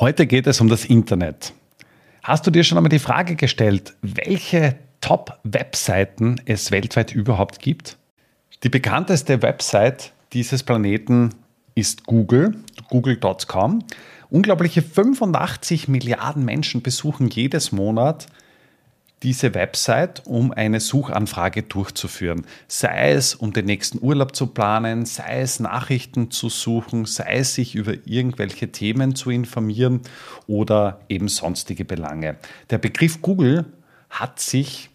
Heute geht es um das Internet. Hast du dir schon einmal die Frage gestellt, welche Top-Webseiten es weltweit überhaupt gibt? Die bekannteste Website dieses Planeten ist Google, google.com. Unglaubliche 85 Milliarden Menschen besuchen jedes Monat diese Website, um eine Suchanfrage durchzuführen. Sei es, um den nächsten Urlaub zu planen, sei es Nachrichten zu suchen, sei es sich über irgendwelche Themen zu informieren oder eben sonstige Belange. Der Begriff Google hat sich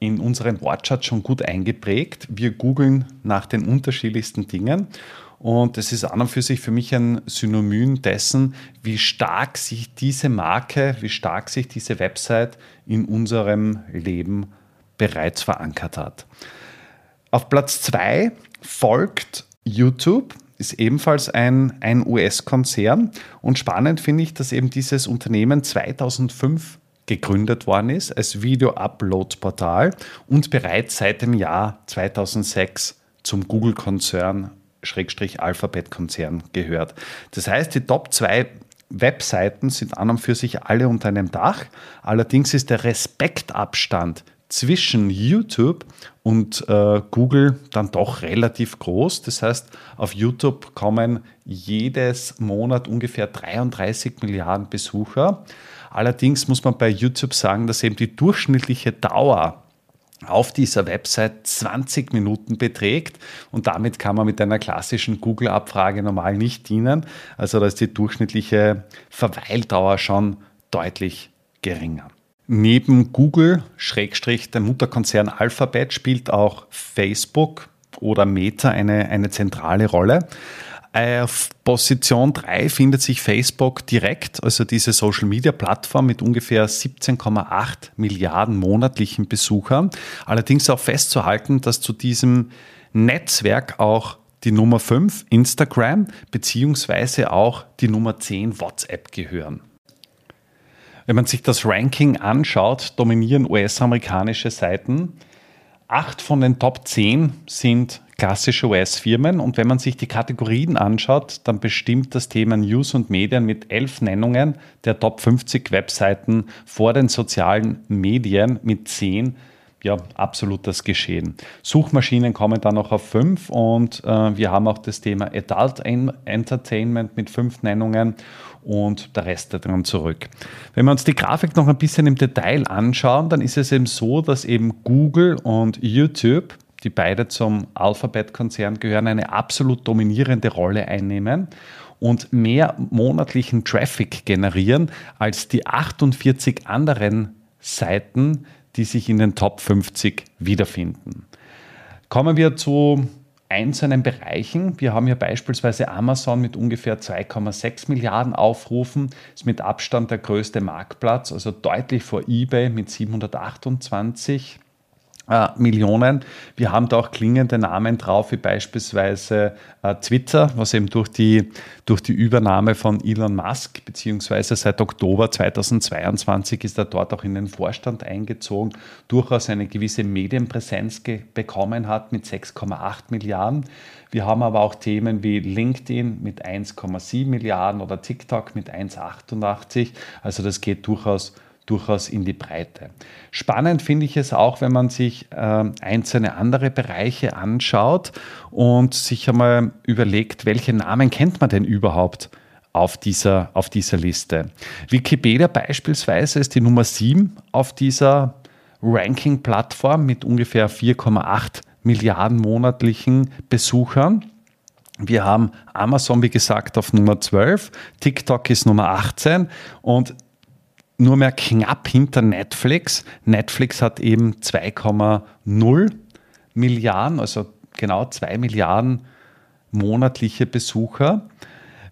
in unseren Wortschatz schon gut eingeprägt. Wir googeln nach den unterschiedlichsten Dingen und es ist an und für sich für mich ein Synonym dessen, wie stark sich diese Marke, wie stark sich diese Website in unserem Leben bereits verankert hat. Auf Platz 2 folgt YouTube, ist ebenfalls ein, ein US-Konzern. Und spannend finde ich, dass eben dieses Unternehmen 2005 gegründet worden ist als Video-Upload-Portal und bereits seit dem Jahr 2006 zum Google-Konzern Schrägstrich Alphabet-Konzern gehört. Das heißt, die Top 2 Webseiten sind an und für sich alle unter einem Dach. Allerdings ist der Respektabstand zwischen YouTube und äh, Google dann doch relativ groß. Das heißt, auf YouTube kommen jedes Monat ungefähr 33 Milliarden Besucher. Allerdings muss man bei YouTube sagen, dass eben die durchschnittliche Dauer auf dieser Website 20 Minuten beträgt und damit kann man mit einer klassischen Google-Abfrage normal nicht dienen. Also da ist die durchschnittliche Verweildauer schon deutlich geringer. Neben Google, Schrägstrich, der Mutterkonzern Alphabet, spielt auch Facebook oder Meta eine, eine zentrale Rolle. Auf Position 3 findet sich Facebook direkt, also diese Social-Media-Plattform mit ungefähr 17,8 Milliarden monatlichen Besuchern. Allerdings auch festzuhalten, dass zu diesem Netzwerk auch die Nummer 5 Instagram beziehungsweise auch die Nummer 10 WhatsApp gehören. Wenn man sich das Ranking anschaut, dominieren US-amerikanische Seiten. Acht von den Top 10 sind klassische US-Firmen. Und wenn man sich die Kategorien anschaut, dann bestimmt das Thema News und Medien mit elf Nennungen der Top 50 Webseiten vor den sozialen Medien mit zehn ja, absolut das Geschehen. Suchmaschinen kommen dann noch auf fünf und äh, wir haben auch das Thema Adult Entertainment mit fünf Nennungen und der Rest dann zurück. Wenn wir uns die Grafik noch ein bisschen im Detail anschauen, dann ist es eben so, dass eben Google und YouTube die beide zum Alphabet-Konzern gehören, eine absolut dominierende Rolle einnehmen und mehr monatlichen Traffic generieren als die 48 anderen Seiten, die sich in den Top 50 wiederfinden. Kommen wir zu einzelnen Bereichen. Wir haben hier beispielsweise Amazon mit ungefähr 2,6 Milliarden Aufrufen, ist mit Abstand der größte Marktplatz, also deutlich vor eBay mit 728 äh, Millionen. Wir haben da auch klingende Namen drauf, wie beispielsweise äh, Twitter, was eben durch die, durch die Übernahme von Elon Musk, beziehungsweise seit Oktober 2022 ist er dort auch in den Vorstand eingezogen, durchaus eine gewisse Medienpräsenz bekommen hat mit 6,8 Milliarden. Wir haben aber auch Themen wie LinkedIn mit 1,7 Milliarden oder TikTok mit 1,88. Also das geht durchaus durchaus in die Breite. Spannend finde ich es auch, wenn man sich äh, einzelne andere Bereiche anschaut und sich einmal überlegt, welche Namen kennt man denn überhaupt auf dieser, auf dieser Liste. Wikipedia beispielsweise ist die Nummer 7 auf dieser Ranking-Plattform mit ungefähr 4,8 Milliarden monatlichen Besuchern. Wir haben Amazon, wie gesagt, auf Nummer 12, TikTok ist Nummer 18 und nur mehr knapp hinter Netflix. Netflix hat eben 2,0 Milliarden, also genau 2 Milliarden monatliche Besucher.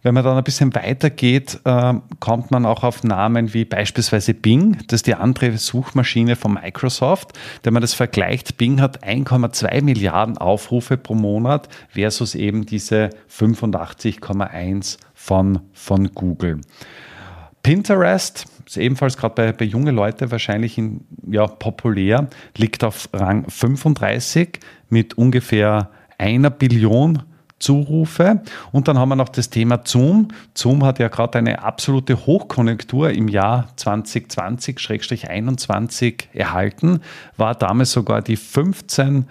Wenn man dann ein bisschen weiter geht, äh, kommt man auch auf Namen wie beispielsweise Bing. Das ist die andere Suchmaschine von Microsoft. Wenn man das vergleicht, Bing hat 1,2 Milliarden Aufrufe pro Monat versus eben diese 85,1 von, von Google. Pinterest ist ebenfalls gerade bei, bei jungen Leuten wahrscheinlich in, ja, populär, liegt auf Rang 35 mit ungefähr einer Billion Zurufe. Und dann haben wir noch das Thema Zoom. Zoom hat ja gerade eine absolute Hochkonjunktur im Jahr 2020-21 erhalten, war damals sogar die 15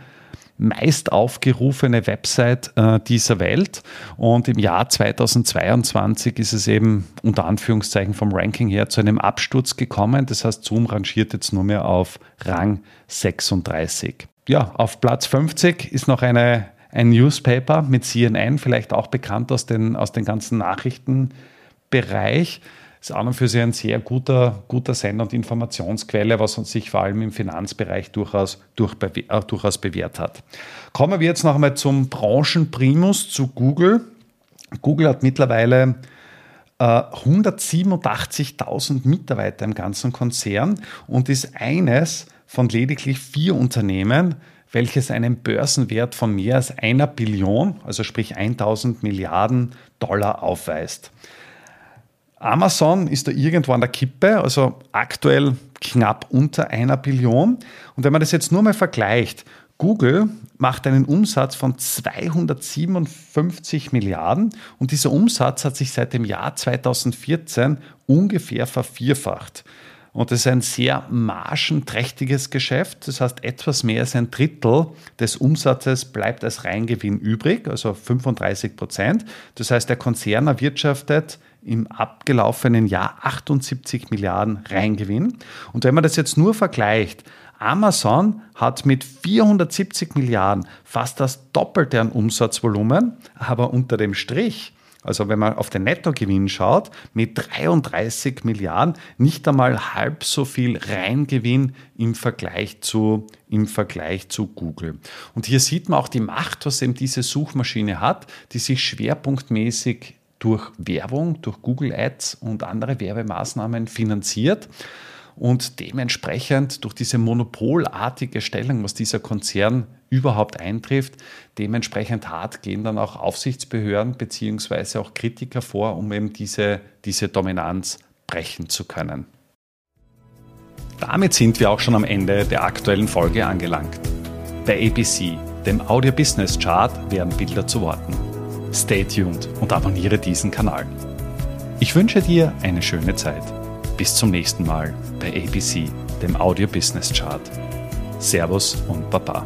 meist aufgerufene Website äh, dieser Welt. Und im Jahr 2022 ist es eben unter Anführungszeichen vom Ranking her zu einem Absturz gekommen. Das heißt, Zoom rangiert jetzt nur mehr auf Rang 36. Ja, auf Platz 50 ist noch eine, ein Newspaper mit CNN, vielleicht auch bekannt aus den, aus den ganzen Nachrichtenbereich ist an und für sich ein sehr guter, guter Sender und Informationsquelle, was uns sich vor allem im Finanzbereich durchaus, durch, äh, durchaus bewährt hat. Kommen wir jetzt noch einmal zum Branchenprimus, zu Google. Google hat mittlerweile äh, 187.000 Mitarbeiter im ganzen Konzern und ist eines von lediglich vier Unternehmen, welches einen Börsenwert von mehr als einer Billion, also sprich 1000 Milliarden Dollar aufweist. Amazon ist da irgendwo an der Kippe, also aktuell knapp unter einer Billion. Und wenn man das jetzt nur mal vergleicht, Google macht einen Umsatz von 257 Milliarden und dieser Umsatz hat sich seit dem Jahr 2014 ungefähr vervierfacht. Und das ist ein sehr margenträchtiges Geschäft. Das heißt, etwas mehr als ein Drittel des Umsatzes bleibt als Reingewinn übrig, also 35 Prozent. Das heißt, der Konzern erwirtschaftet im abgelaufenen Jahr 78 Milliarden Reingewinn. Und wenn man das jetzt nur vergleicht, Amazon hat mit 470 Milliarden fast das Doppelte an Umsatzvolumen, aber unter dem Strich, also wenn man auf den Nettogewinn schaut, mit 33 Milliarden nicht einmal halb so viel Reingewinn im Vergleich zu, im Vergleich zu Google. Und hier sieht man auch die Macht, was eben diese Suchmaschine hat, die sich schwerpunktmäßig durch Werbung, durch Google Ads und andere Werbemaßnahmen finanziert. Und dementsprechend durch diese monopolartige Stellung, was dieser Konzern überhaupt eintrifft, dementsprechend hart gehen dann auch Aufsichtsbehörden bzw. auch Kritiker vor, um eben diese, diese Dominanz brechen zu können. Damit sind wir auch schon am Ende der aktuellen Folge angelangt. Bei ABC, dem Audio Business Chart, werden Bilder zu Worten. Stay tuned und abonniere diesen Kanal. Ich wünsche dir eine schöne Zeit. Bis zum nächsten Mal bei ABC, dem Audio Business Chart. Servus und Baba.